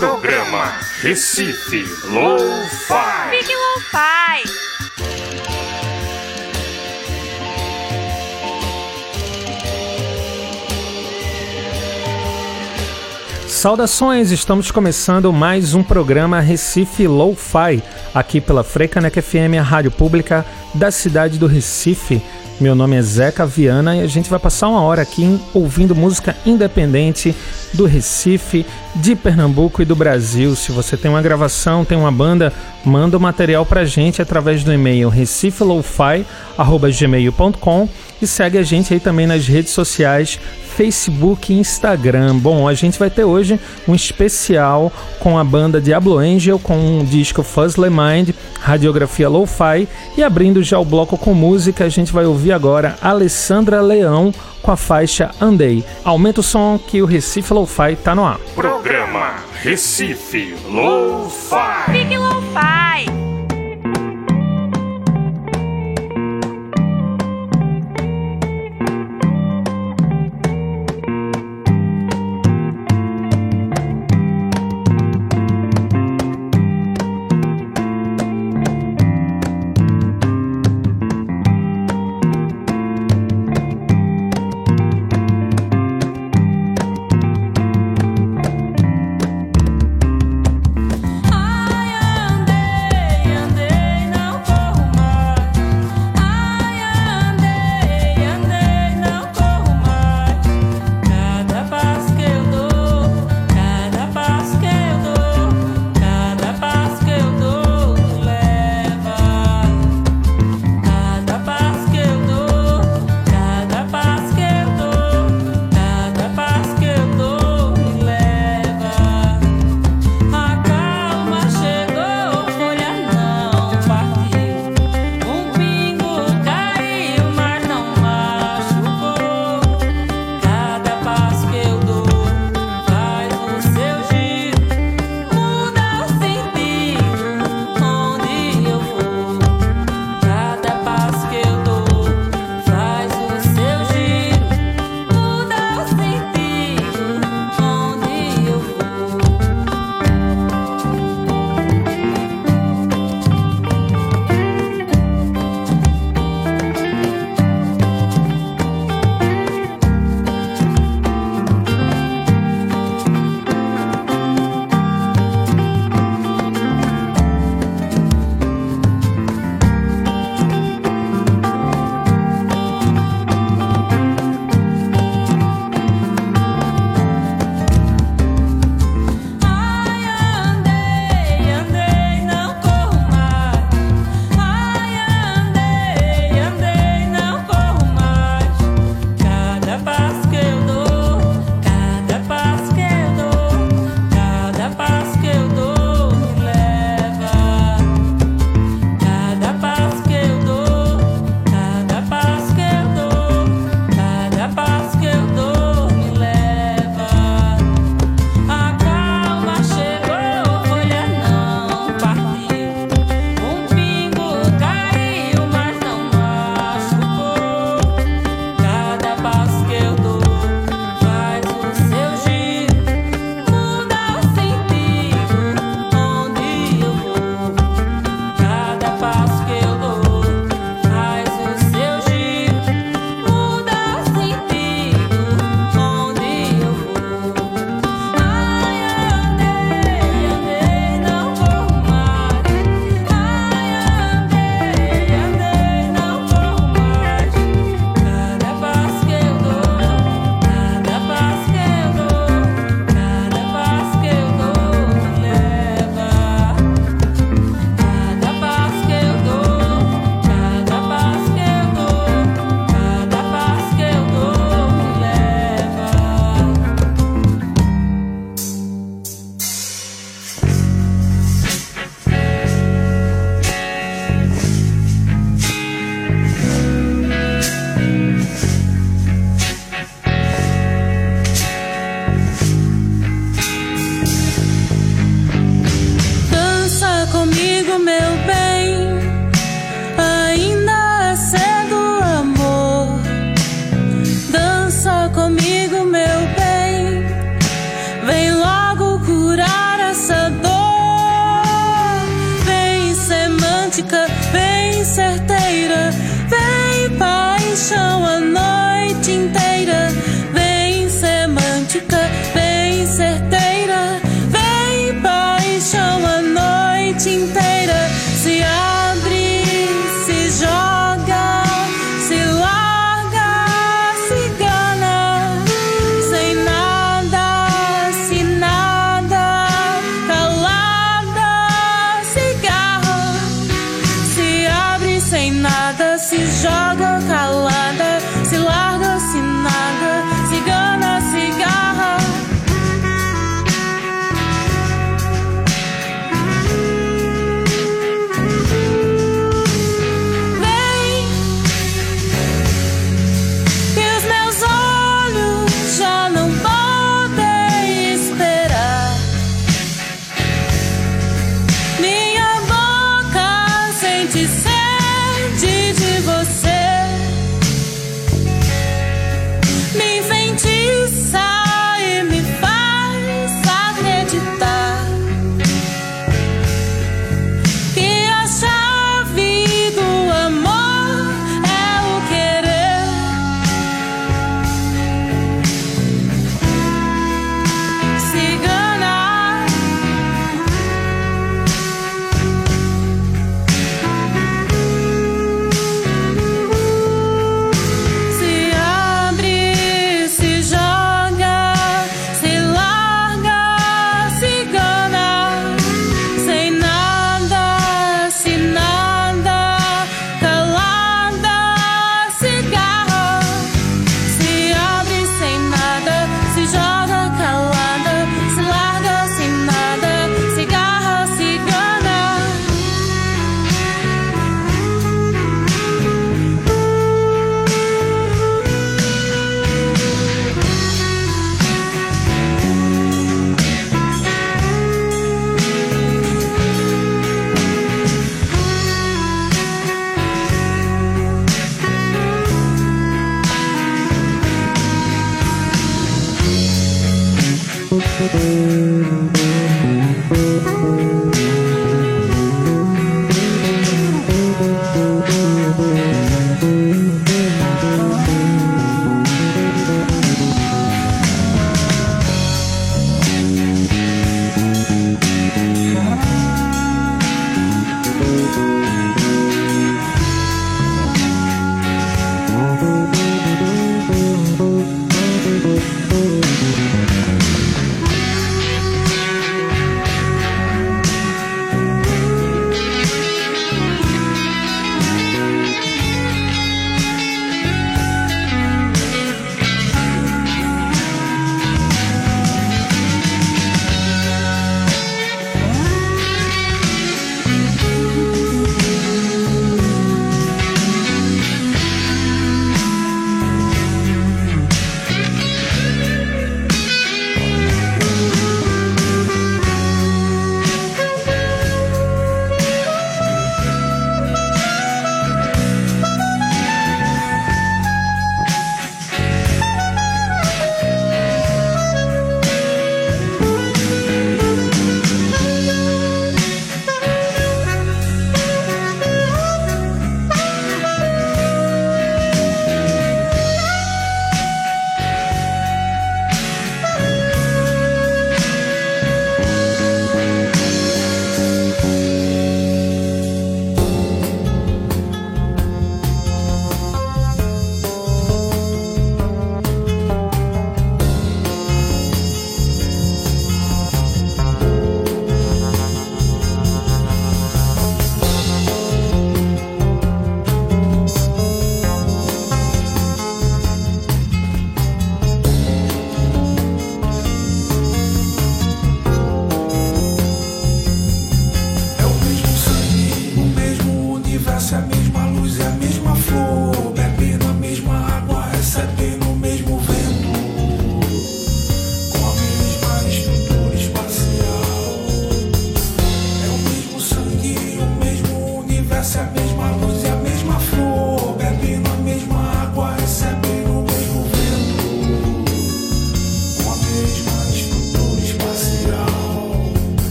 Programa Recife Lo-Fi. Fique Lo-Fi. Saudações, estamos começando mais um programa Recife Lo-Fi, aqui pela Freicaneca FM, a rádio pública da cidade do Recife. Meu nome é Zeca Viana e a gente vai passar uma hora aqui ouvindo música independente do Recife, de Pernambuco e do Brasil. Se você tem uma gravação, tem uma banda, manda o material pra gente através do e-mail recifelofi@gmail.com e segue a gente aí também nas redes sociais Facebook e Instagram. Bom, a gente vai ter hoje um especial com a banda Diablo Angel com um disco Fuzzle Mind, radiografia Lo-Fi e abrindo já o bloco com música, a gente vai ouvir agora Alessandra Leão com a faixa Andei. Aumenta o som que o Recife Lo-Fi tá no ar. Programa Recife Lo-Fi. Fique Lo-Fi.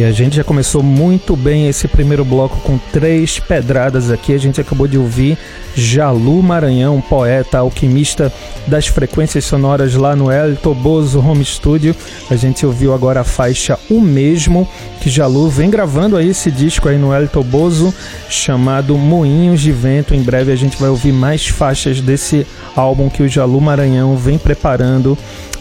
E a gente já começou muito bem esse primeiro bloco com três pedradas aqui. A gente acabou de ouvir Jalu Maranhão, poeta, alquimista das frequências sonoras lá no El Toboso Home Studio. A gente ouviu agora a faixa O Mesmo, que Jalu vem gravando aí esse disco aí no El Toboso, chamado Moinhos de Vento. Em breve a gente vai ouvir mais faixas desse álbum que o Jalu Maranhão vem preparando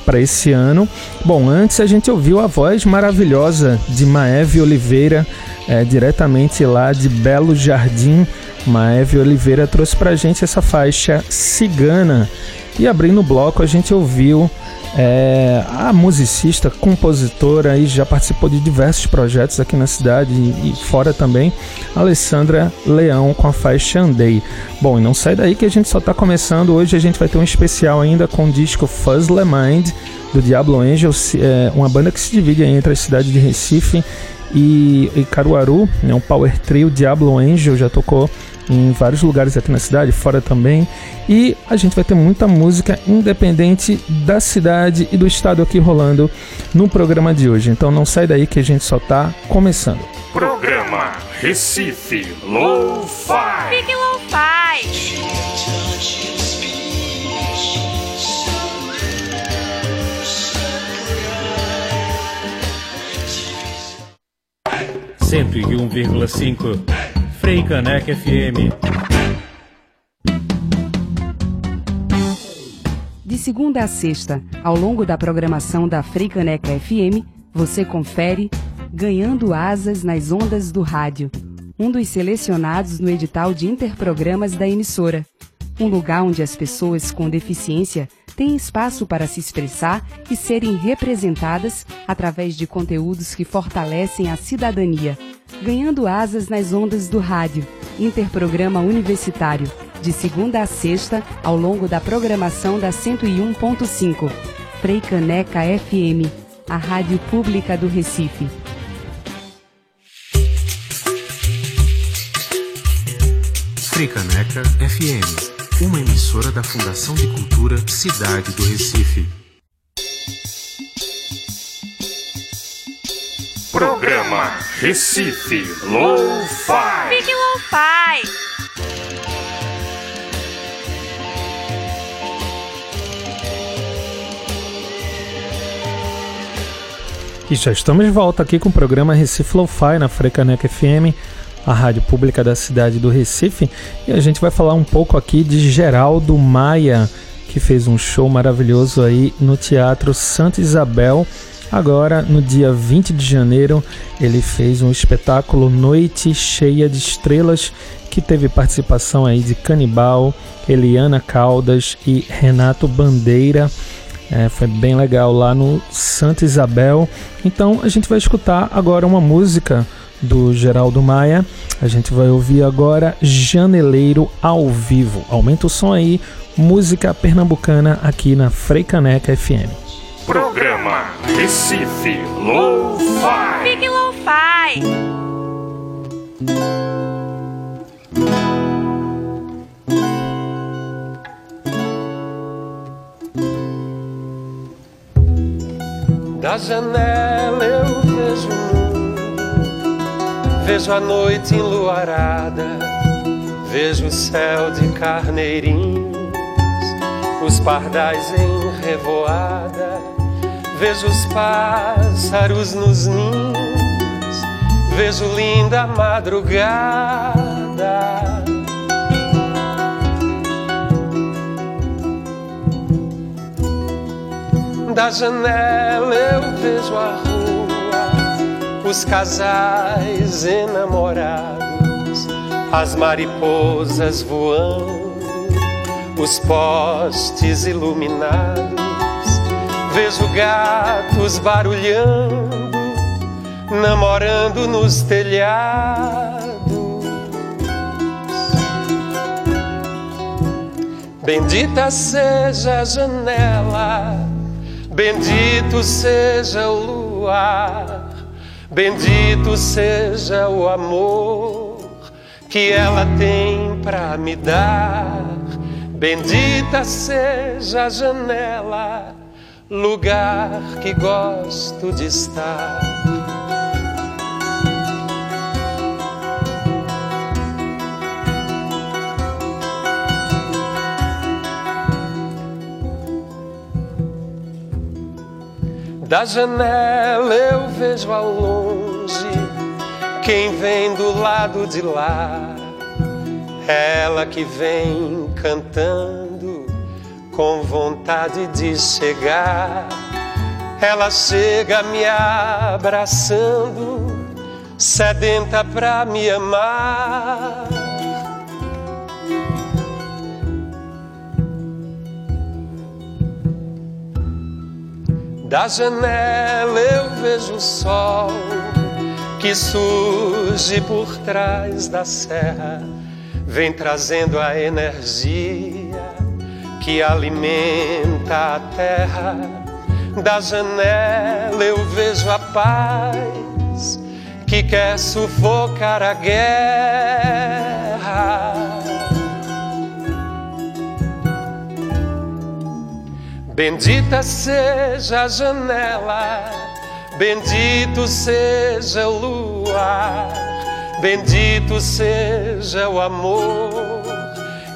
para esse ano. Bom, antes a gente ouviu a voz maravilhosa de Maeve Oliveira, é, diretamente lá de Belo Jardim. Maeve Oliveira trouxe para a gente essa faixa Cigana. E abrindo o bloco a gente ouviu é, a musicista, compositora e já participou de diversos projetos aqui na cidade e, e fora também, Alessandra Leão com a faixa Andei. Bom, e não sai daí que a gente só está começando. Hoje a gente vai ter um especial ainda com o disco Fuzzle Mind do Diablo Angel, é, uma banda que se divide entre a cidade de Recife e, e Caruaru, né, um power trio, Diablo Angel já tocou em vários lugares aqui na cidade, fora também. E a gente vai ter muita música independente da cidade e do estado aqui rolando no programa de hoje. Então não sai daí que a gente só tá começando. Programa Recife Low fi Fique low fi 101,5 Frei Caneca FM. De segunda a sexta, ao longo da programação da Frei Caneca FM, você confere Ganhando Asas nas Ondas do Rádio, um dos selecionados no edital de interprogramas da emissora. Um lugar onde as pessoas com deficiência têm espaço para se expressar e serem representadas através de conteúdos que fortalecem a cidadania Ganhando Asas nas Ondas do Rádio, Interprograma Universitário, de segunda a sexta, ao longo da programação da 101.5. Frei Caneca FM, a rádio pública do Recife. Caneca FM, uma emissora da Fundação de Cultura Cidade do Recife. Programa Recife Low-Fi. Fique Lo-Fi. E já estamos de volta aqui com o programa Recife Lo-Fi na Frecaneca FM, a rádio pública da cidade do Recife. E a gente vai falar um pouco aqui de Geraldo Maia, que fez um show maravilhoso aí no Teatro Santa Isabel Agora, no dia 20 de janeiro, ele fez um espetáculo Noite Cheia de Estrelas, que teve participação aí de Canibal, Eliana Caldas e Renato Bandeira. É, foi bem legal lá no Santa Isabel. Então a gente vai escutar agora uma música do Geraldo Maia. A gente vai ouvir agora Janeleiro ao vivo. Aumenta o som aí, música pernambucana aqui na Freicaneca FM. Programa Recife Low-Fi. Fique Lo-Fi. Da janela vejo a noite enluarada, vejo o céu de carneirinhos, os pardais em revoada Vejo os pássaros nos ninhos, vejo linda madrugada. Da janela eu vejo a os casais enamorados, as mariposas voando, os postes iluminados Vejo gatos barulhando, namorando nos telhados. Bendita seja a janela, bendito seja o luar, bendito seja o amor que ela tem para me dar. Bendita seja a janela lugar que gosto de estar. Da janela eu vejo ao longe quem vem do lado de lá. Ela que vem cantando com vontade de chegar. Ela chega me abraçando, sedenta pra me amar. Da janela eu vejo o sol que surge por trás da serra, vem trazendo a energia que alimenta a terra. Da janela eu vejo a paz que quer sufocar a guerra. Bendita seja a janela, bendito seja o luar, bendito seja o amor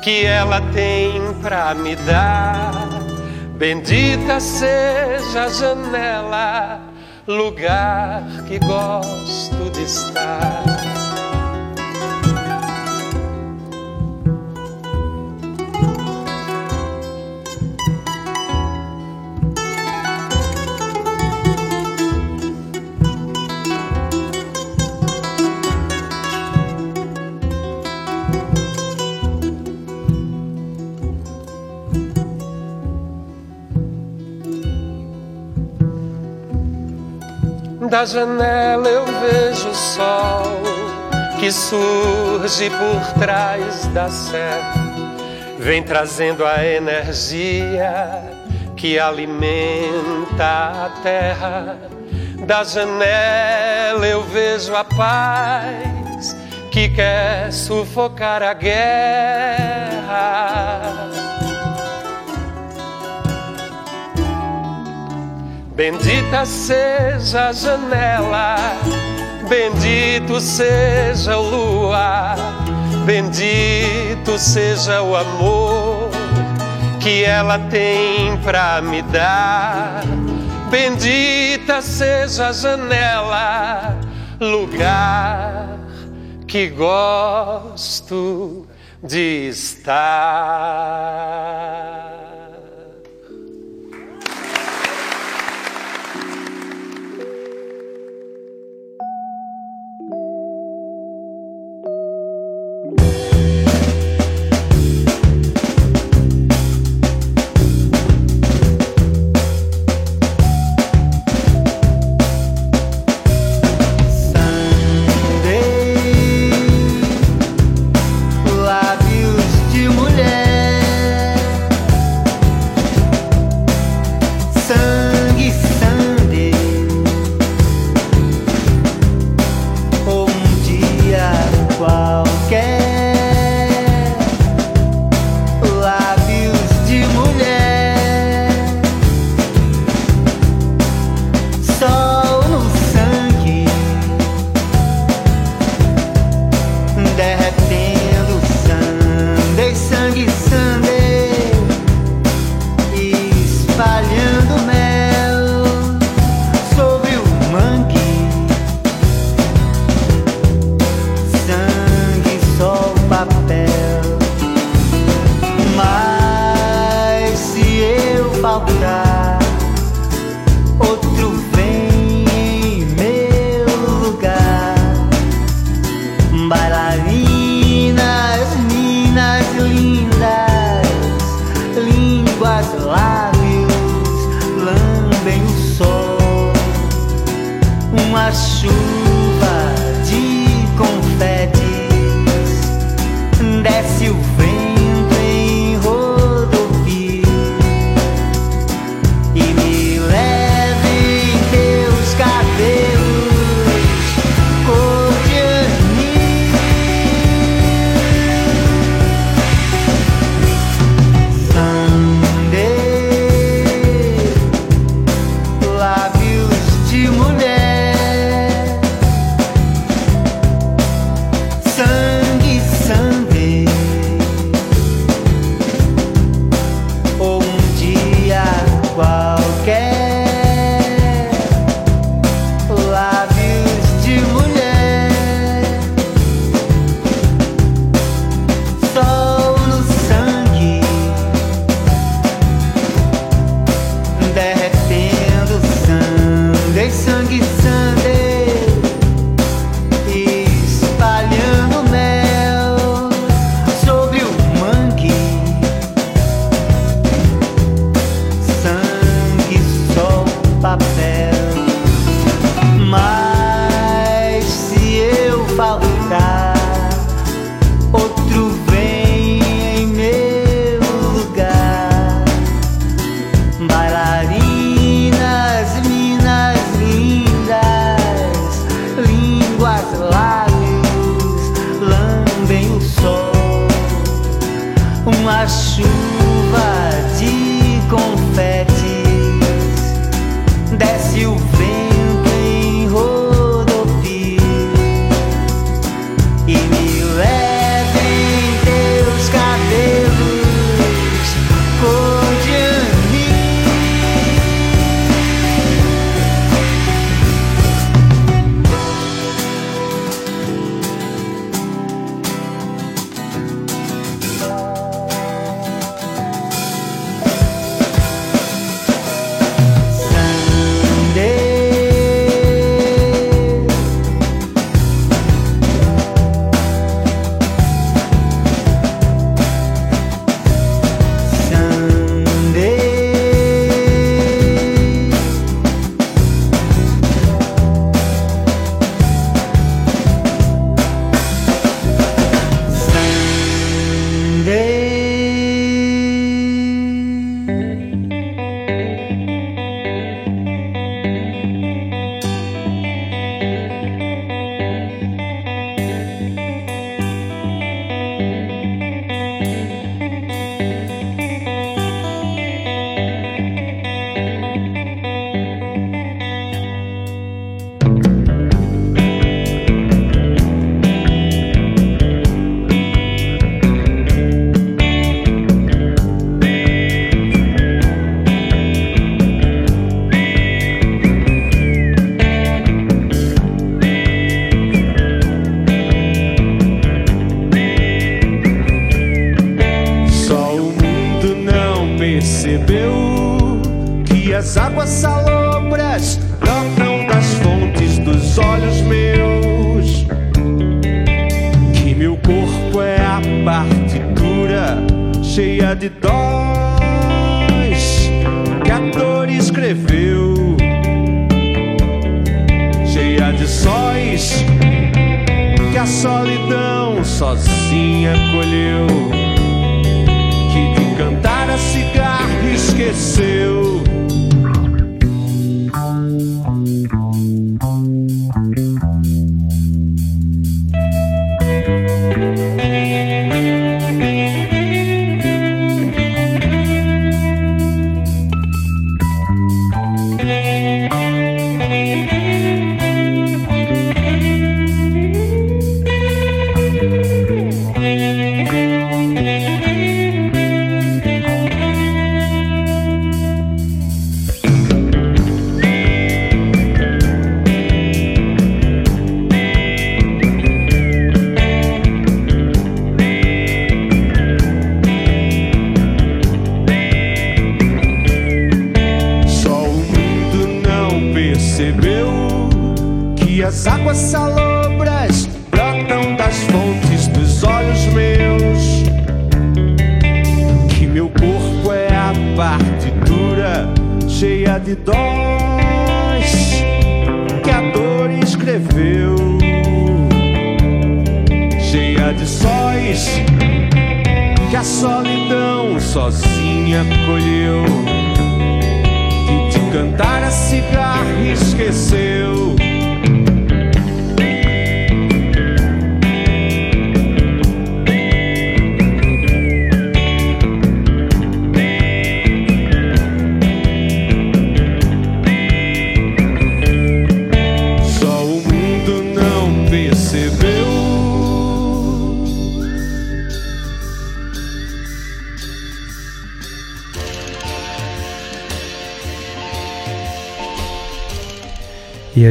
que ela tem pra me dar. Bendita seja a janela, lugar que gosto de estar. Da janela eu vejo o sol que surge por trás da serra, vem trazendo a energia que alimenta a terra. Da janela eu vejo a paz que quer sufocar a guerra. Bendita seja a janela, bendito seja o luar, bendito seja o amor que ela tem pra me dar. Bendita seja a janela, lugar que gosto de estar.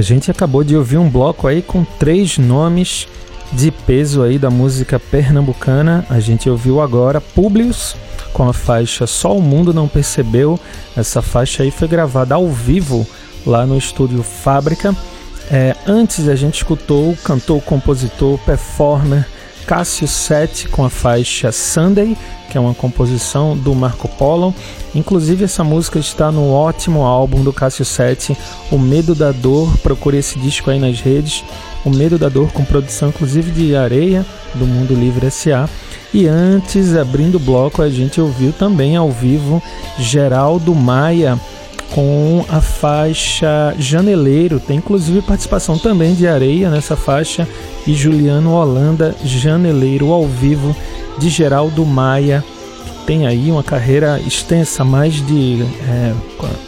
Gente acabou de ouvir um bloco aí com três nomes de peso aí da música pernambucana. A gente ouviu agora Publius com a faixa Só o Mundo Não Percebeu. Essa faixa aí foi gravada ao vivo lá no estúdio Fábrica. É, antes a gente escutou o cantor, compositor, performer Cássio Sete com a faixa Sunday, que é uma composição do Marco Polo. Inclusive essa música está no ótimo álbum do Cássio Sete, O Medo da Dor. Procure esse disco aí nas redes. O Medo da Dor com produção inclusive de Areia do Mundo Livre SA. E antes, abrindo o bloco, a gente ouviu também ao vivo Geraldo Maia com a faixa Janeleiro. Tem inclusive participação também de Areia nessa faixa e Juliano Holanda Janeleiro ao vivo de Geraldo Maia tem aí uma carreira extensa, mais de é,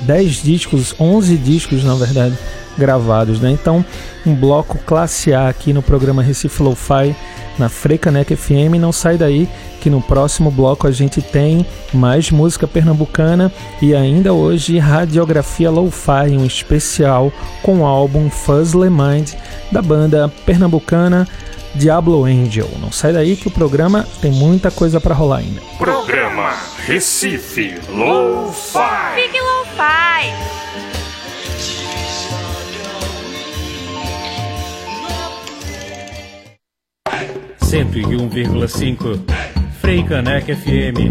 10 discos, 11 discos na verdade, gravados, né? Então, um bloco classe A aqui no programa Recife Lo-Fi na Freicanec FM. Não sai daí que no próximo bloco a gente tem mais música pernambucana e ainda hoje radiografia Lo-Fi, um especial com o álbum Fuzzle Mind da banda pernambucana Diablo Angel. Não sai daí que o programa tem muita coisa para rolar ainda. Programa Recife Lo-Fi. Fique Lo-Fi. Cento e um vírgula cinco. Freicanec FM.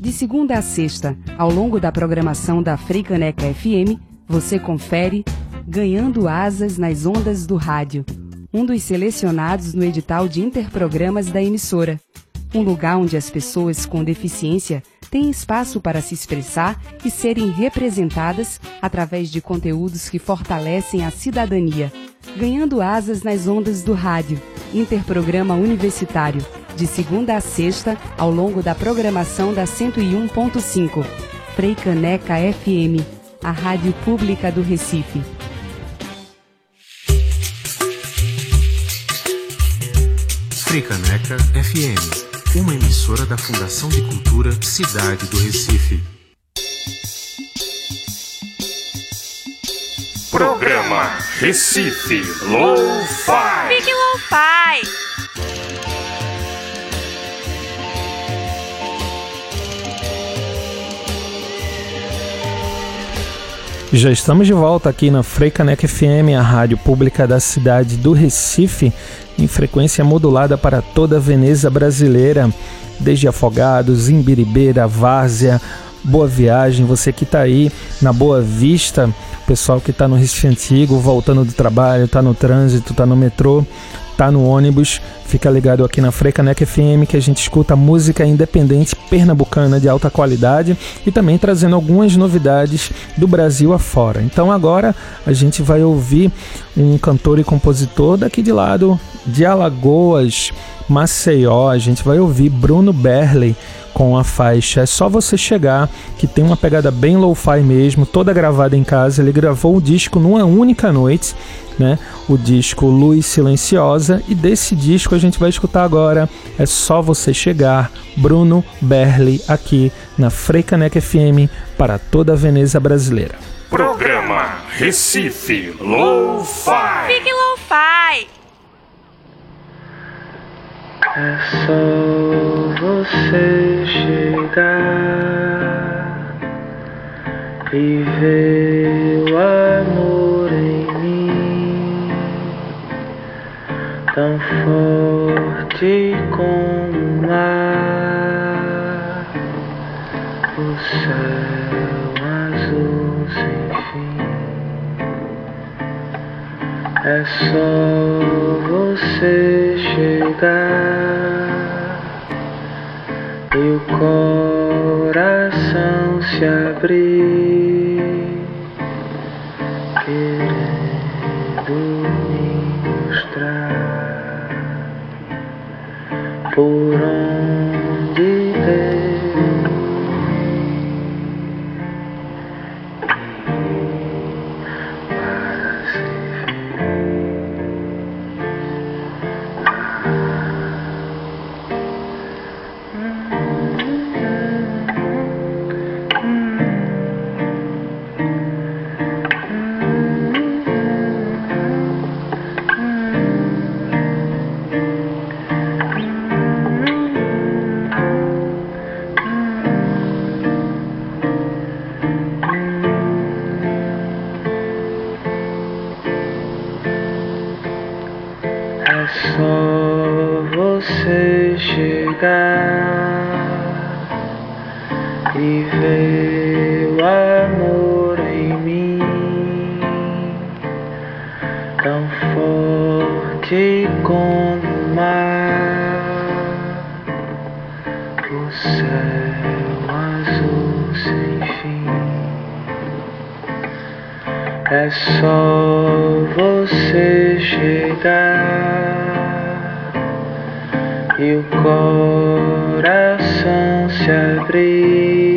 De segunda a sexta, ao longo da programação da Freicaneca FM, você confere Ganhando Asas nas Ondas do Rádio, um dos selecionados no edital de interprogramas da emissora. Um lugar onde as pessoas com deficiência têm espaço para se expressar e serem representadas através de conteúdos que fortalecem a cidadania. Ganhando Asas nas Ondas do Rádio, interprograma universitário, de segunda a sexta, ao longo da programação da 101.5. Freicaneca FM, a rádio pública do Recife. Fricaneca FM, uma emissora da Fundação de Cultura Cidade do Recife. Programa Recife Lo-Fi. Fique Já estamos de volta aqui na Freicanec FM, a rádio pública da cidade do Recife, em frequência modulada para toda a Veneza brasileira, desde Afogados, Imbiribeira, Várzea, Boa Viagem, você que está aí na Boa Vista, pessoal que está no Recife Antigo, voltando do trabalho, está no trânsito, está no metrô, está no ônibus, fica ligado aqui na Freicanec FM que a gente escuta música independente pernambucana de alta qualidade e também trazendo algumas novidades do Brasil afora. Então agora a gente vai ouvir um cantor e compositor daqui de lado de Alagoas, Maceió, a gente vai ouvir Bruno Berley com a faixa É Só Você Chegar, que tem uma pegada bem lo-fi mesmo, toda gravada em casa. Ele gravou o disco numa única noite, né? O disco Luz Silenciosa, e desse disco a gente vai escutar agora É Só Você Chegar, Bruno Berli, aqui na Freicanec FM para toda a Veneza brasileira. Programa Recife Lo-Fi. Fique Lo-Fi. É só você chegar e ver o amor em mim, tão forte como o mar, o céu azul sem fim. É só você chegar e o coração se abrir, querendo me mostrar por onde Amen.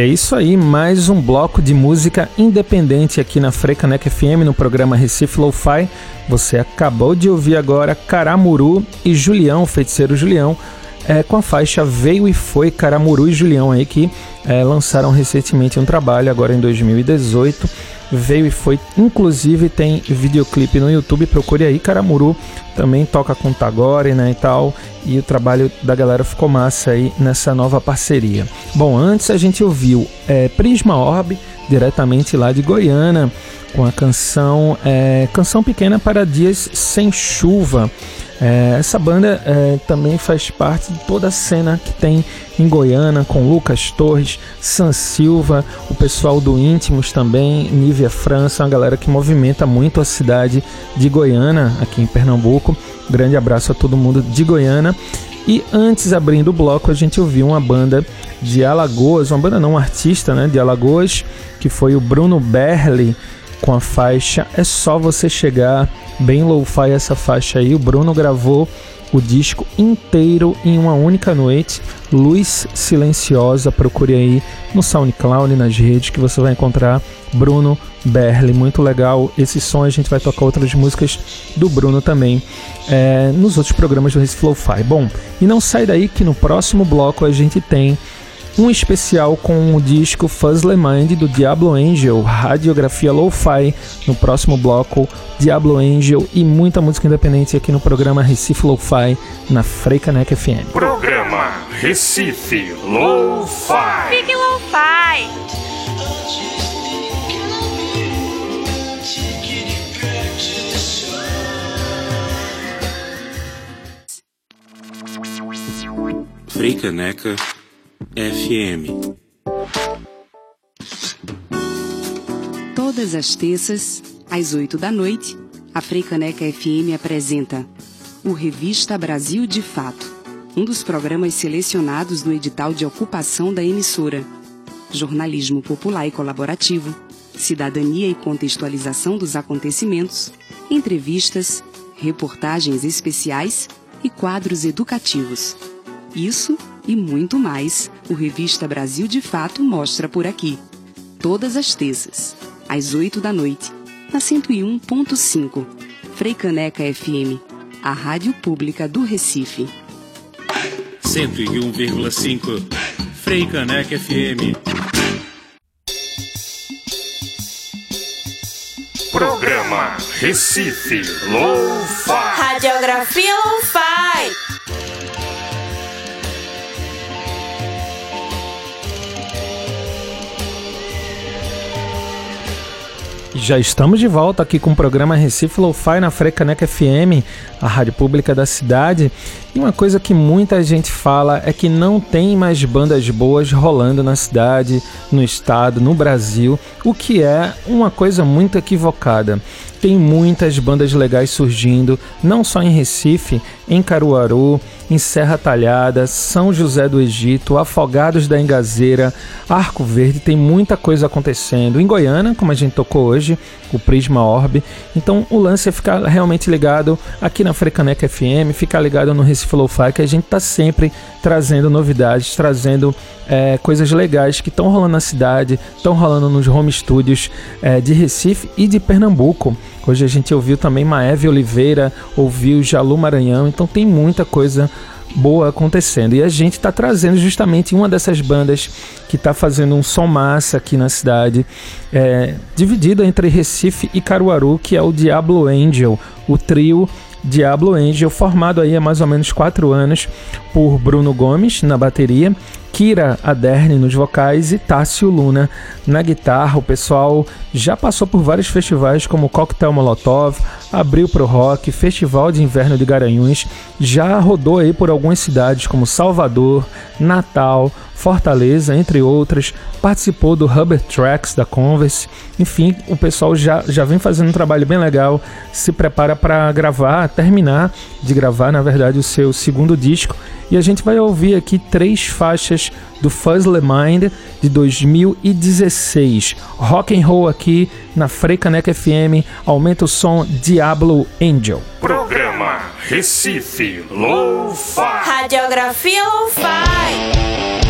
É isso aí, mais um bloco de música independente aqui na Frecanec FM no programa Recife Lo-Fi. Você acabou de ouvir agora Caramuru e Julião, Feiticeiro Julião, é, com a faixa Veio e Foi Caramuru e Julião aí que é, lançaram recentemente um trabalho agora em 2018 veio e foi. Inclusive tem videoclipe no YouTube, procure aí. Caramuru também toca com Tagore, né, e tal. E o trabalho da galera ficou massa aí nessa nova parceria. Bom, antes a gente ouviu é, Prisma Orb, diretamente lá de Goiânia, com a canção é, Canção Pequena para Dias Sem Chuva. É, essa banda é, também faz parte de toda a cena que tem em Goiânia, com Lucas Torres, San Silva, o pessoal do Íntimos também, Nívia França, uma galera que movimenta muito a cidade de Goiânia, aqui em Pernambuco. Grande abraço a todo mundo de Goiânia. E antes, abrindo o bloco, a gente ouviu uma banda de Alagoas, uma banda não, um artista né, de Alagoas, que foi o Bruno Berli, com a faixa É Só Você Chegar bem lo-fi essa faixa aí. O Bruno gravou o disco inteiro em uma única noite. Luz Silenciosa, procure aí no SoundCloud, nas redes, que você vai encontrar Bruno Berli. Muito legal esse som. A gente vai tocar outras músicas do Bruno também é, nos outros programas do Recife Lo-Fi. Bom, e não sai daí que no próximo bloco a gente tem um especial com o disco Fuzzle Mind do Diablo Angel, radiografia lo-fi no próximo bloco, Diablo Angel e muita música independente aqui no programa Recife Lo-Fi na Freicanec FM. Programa Recife Lo-Fi. Fique Lo-Fi. Freicaneca FM. Todas as terças, às 8 da noite, a Freicaneca FM apresenta o Revista Brasil de Fato, um dos programas selecionados no edital de ocupação da emissora. Jornalismo popular e colaborativo, cidadania e contextualização dos acontecimentos, entrevistas, reportagens especiais e quadros educativos. Isso e muito mais o Revista Brasil de Fato mostra por aqui. Todas as terças, às 8 da noite, na 101.5, Freicaneca FM, a rádio pública do Recife. 101,5 Freicaneca FM. Programa Recife Lo-Fi. Radiografia Lo-Fi. Já estamos de volta aqui com o programa Recife Lo-Fi na Frecaneca FM, a rádio pública da cidade. E uma coisa que muita gente fala é que não tem mais bandas boas rolando na cidade, no estado, no Brasil, o que é uma coisa muito equivocada. Tem muitas bandas legais surgindo, não só em Recife, em Caruaru, em Serra Talhada, São José do Egito, Afogados da Engazeira, Arco Verde, tem muita coisa acontecendo. Em Goiânia, como a gente tocou hoje, o Prisma Orb. Então o lance é ficar realmente ligado aqui na Frecaneca FM, ficar ligado no Recife Lo-Fi, que a gente tá sempre trazendo novidades, trazendo é, coisas legais que estão rolando na cidade, estão rolando nos home studios é, de Recife e de Pernambuco. Hoje a gente ouviu também Maeve Oliveira, ouviu Jalu Maranhão, então tem muita coisa boa acontecendo. E a gente está trazendo justamente uma dessas bandas que está fazendo um som massa aqui na cidade, é, dividido entre Recife e Caruaru, que é o Diablo Angel, o trio Diablo Angel, formado aí há mais ou menos quatro anos por Bruno Gomes na bateria, Kira Aderne nos vocais e Tássio Luna na guitarra. O pessoal já passou por vários festivais como Cocktail Molotov, Abril Pro Rock, Festival de Inverno de Garanhuns, já rodou aí por algumas cidades como Salvador, Natal, Fortaleza, entre outras, participou do Rubber Tracks da Converse. Enfim, o pessoal já, já vem fazendo um trabalho bem legal, se prepara para gravar, terminar de gravar, na verdade, o seu segundo disco. E a gente vai ouvir aqui três faixas do Fuzzle Mind de 2016. Rock and roll aqui na Freicaneca FM. Aumenta o som Diablo Angel. Programa Recife Lo-Fi. Radiografia Lo-Fi.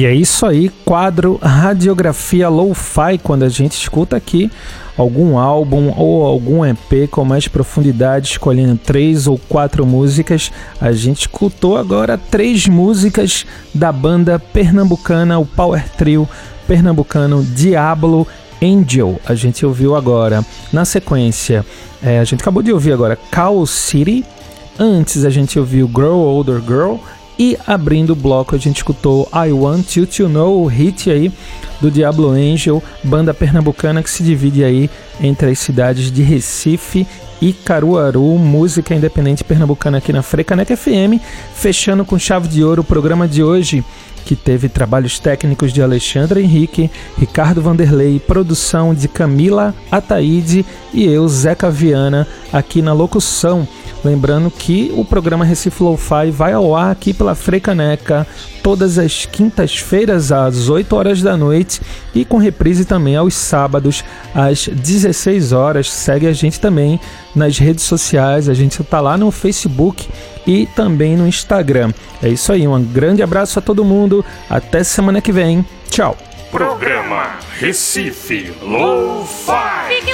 E é isso aí, quadro Radiografia Lo-Fi, quando a gente escuta aqui algum álbum ou algum EP com mais profundidade, escolhendo três ou quatro músicas. A gente escutou agora três músicas da banda pernambucana, o Power Trio pernambucano Diablo Angel. A gente ouviu agora. Na sequência, é, a gente acabou de ouvir agora Cow City. Antes a gente ouviu Grow Older Girl. E abrindo o bloco a gente escutou I Want You To Know, o hit aí do Diablo Angel, banda pernambucana que se divide aí entre as cidades de Recife e Caruaru, música independente pernambucana aqui na Frecaneca FM, fechando com chave de ouro o programa de hoje que teve trabalhos técnicos de Alexandre Henrique, Ricardo Vanderlei, produção de Camila Ataíde e eu, Zeca Viana, aqui na locução. Lembrando que o programa Recife Lo-Fi vai ao ar aqui pela Freicaneca todas as quintas-feiras às 8 horas da noite e com reprise também aos sábados às 16 horas. Segue a gente também nas redes sociais, a gente está lá no Facebook e também no Instagram. É isso aí, um grande abraço a todo mundo, até semana que vem. Tchau. Programa Recife Lo-Fi. Fique